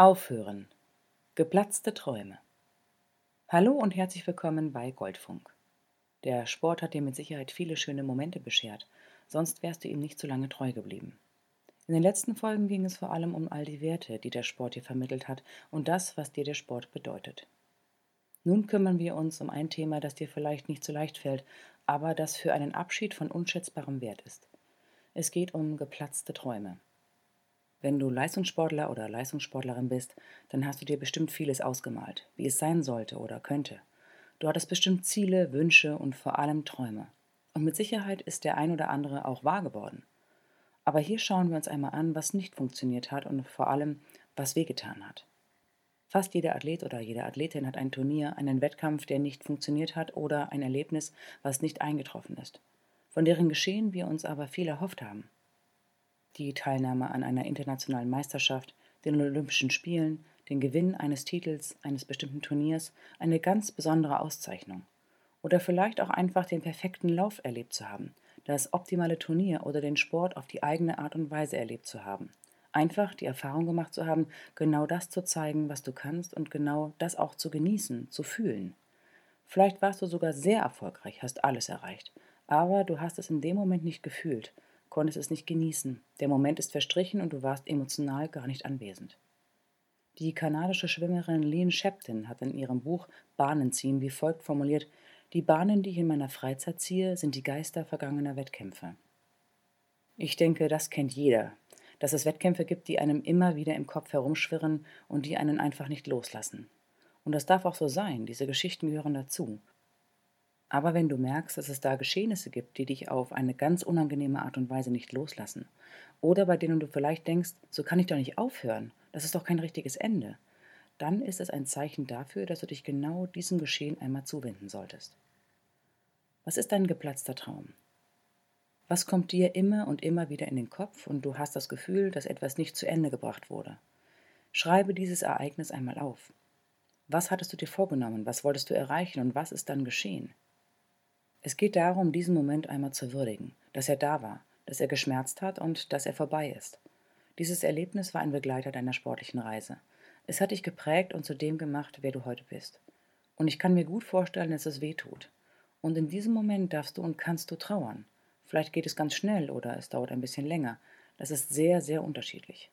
Aufhören. Geplatzte Träume. Hallo und herzlich willkommen bei Goldfunk. Der Sport hat dir mit Sicherheit viele schöne Momente beschert, sonst wärst du ihm nicht so lange treu geblieben. In den letzten Folgen ging es vor allem um all die Werte, die der Sport dir vermittelt hat und das, was dir der Sport bedeutet. Nun kümmern wir uns um ein Thema, das dir vielleicht nicht so leicht fällt, aber das für einen Abschied von unschätzbarem Wert ist. Es geht um geplatzte Träume. Wenn du Leistungssportler oder Leistungssportlerin bist, dann hast du dir bestimmt vieles ausgemalt, wie es sein sollte oder könnte. Du hattest bestimmt Ziele, Wünsche und vor allem Träume. Und mit Sicherheit ist der ein oder andere auch wahr geworden. Aber hier schauen wir uns einmal an, was nicht funktioniert hat und vor allem, was wehgetan hat. Fast jeder Athlet oder jede Athletin hat ein Turnier, einen Wettkampf, der nicht funktioniert hat oder ein Erlebnis, was nicht eingetroffen ist, von deren Geschehen wir uns aber viel erhofft haben die Teilnahme an einer internationalen Meisterschaft, den Olympischen Spielen, den Gewinn eines Titels, eines bestimmten Turniers, eine ganz besondere Auszeichnung. Oder vielleicht auch einfach den perfekten Lauf erlebt zu haben, das optimale Turnier oder den Sport auf die eigene Art und Weise erlebt zu haben. Einfach die Erfahrung gemacht zu haben, genau das zu zeigen, was du kannst und genau das auch zu genießen, zu fühlen. Vielleicht warst du sogar sehr erfolgreich, hast alles erreicht, aber du hast es in dem Moment nicht gefühlt, konntest es nicht genießen. Der Moment ist verstrichen und du warst emotional gar nicht anwesend. Die kanadische Schwimmerin Lynn Shepton hat in ihrem Buch Bahnen ziehen wie folgt formuliert: Die Bahnen, die ich in meiner Freizeit ziehe, sind die Geister vergangener Wettkämpfe. Ich denke, das kennt jeder, dass es Wettkämpfe gibt, die einem immer wieder im Kopf herumschwirren und die einen einfach nicht loslassen. Und das darf auch so sein, diese Geschichten gehören dazu. Aber wenn du merkst, dass es da Geschehnisse gibt, die dich auf eine ganz unangenehme Art und Weise nicht loslassen, oder bei denen du vielleicht denkst, so kann ich doch nicht aufhören, das ist doch kein richtiges Ende, dann ist es ein Zeichen dafür, dass du dich genau diesem Geschehen einmal zuwenden solltest. Was ist dein geplatzter Traum? Was kommt dir immer und immer wieder in den Kopf und du hast das Gefühl, dass etwas nicht zu Ende gebracht wurde? Schreibe dieses Ereignis einmal auf. Was hattest du dir vorgenommen? Was wolltest du erreichen und was ist dann geschehen? Es geht darum, diesen Moment einmal zu würdigen, dass er da war, dass er geschmerzt hat und dass er vorbei ist. Dieses Erlebnis war ein Begleiter deiner sportlichen Reise. Es hat dich geprägt und zu dem gemacht, wer du heute bist. Und ich kann mir gut vorstellen, dass es weh tut. Und in diesem Moment darfst du und kannst du trauern. Vielleicht geht es ganz schnell oder es dauert ein bisschen länger. Das ist sehr, sehr unterschiedlich.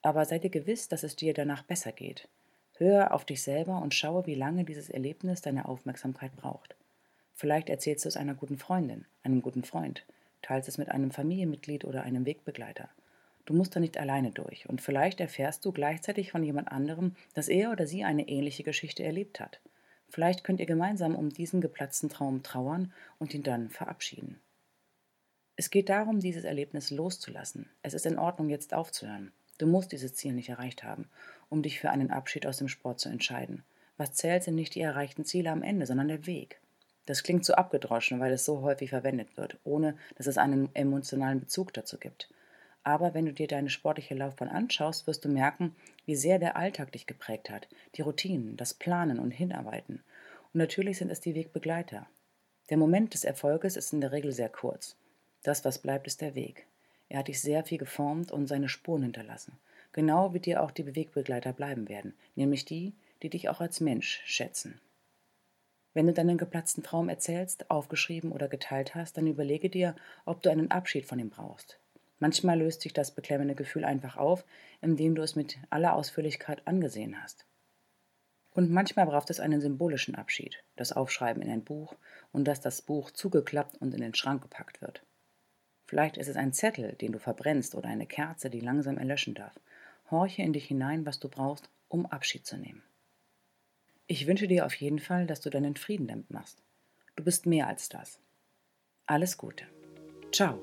Aber sei dir gewiss, dass es dir danach besser geht. Hör auf dich selber und schaue, wie lange dieses Erlebnis deine Aufmerksamkeit braucht. Vielleicht erzählst du es einer guten Freundin, einem guten Freund, teilst es mit einem Familienmitglied oder einem Wegbegleiter. Du musst da nicht alleine durch und vielleicht erfährst du gleichzeitig von jemand anderem, dass er oder sie eine ähnliche Geschichte erlebt hat. Vielleicht könnt ihr gemeinsam um diesen geplatzten Traum trauern und ihn dann verabschieden. Es geht darum, dieses Erlebnis loszulassen. Es ist in Ordnung, jetzt aufzuhören. Du musst dieses Ziel nicht erreicht haben, um dich für einen Abschied aus dem Sport zu entscheiden. Was zählt, sind nicht die erreichten Ziele am Ende, sondern der Weg. Das klingt so abgedroschen, weil es so häufig verwendet wird, ohne dass es einen emotionalen Bezug dazu gibt. Aber wenn du dir deine sportliche Laufbahn anschaust, wirst du merken, wie sehr der Alltag dich geprägt hat, die Routinen, das Planen und Hinarbeiten. Und natürlich sind es die Wegbegleiter. Der Moment des Erfolges ist in der Regel sehr kurz. Das, was bleibt, ist der Weg. Er hat dich sehr viel geformt und seine Spuren hinterlassen. Genau wie dir auch die Wegbegleiter bleiben werden, nämlich die, die dich auch als Mensch schätzen. Wenn du deinen geplatzten Traum erzählst, aufgeschrieben oder geteilt hast, dann überlege dir, ob du einen Abschied von ihm brauchst. Manchmal löst sich das beklemmende Gefühl einfach auf, indem du es mit aller Ausführlichkeit angesehen hast. Und manchmal braucht es einen symbolischen Abschied, das Aufschreiben in ein Buch und dass das Buch zugeklappt und in den Schrank gepackt wird. Vielleicht ist es ein Zettel, den du verbrennst oder eine Kerze, die langsam erlöschen darf. Horche in dich hinein, was du brauchst, um Abschied zu nehmen. Ich wünsche dir auf jeden Fall, dass du deinen Frieden damit machst. Du bist mehr als das. Alles Gute. Ciao.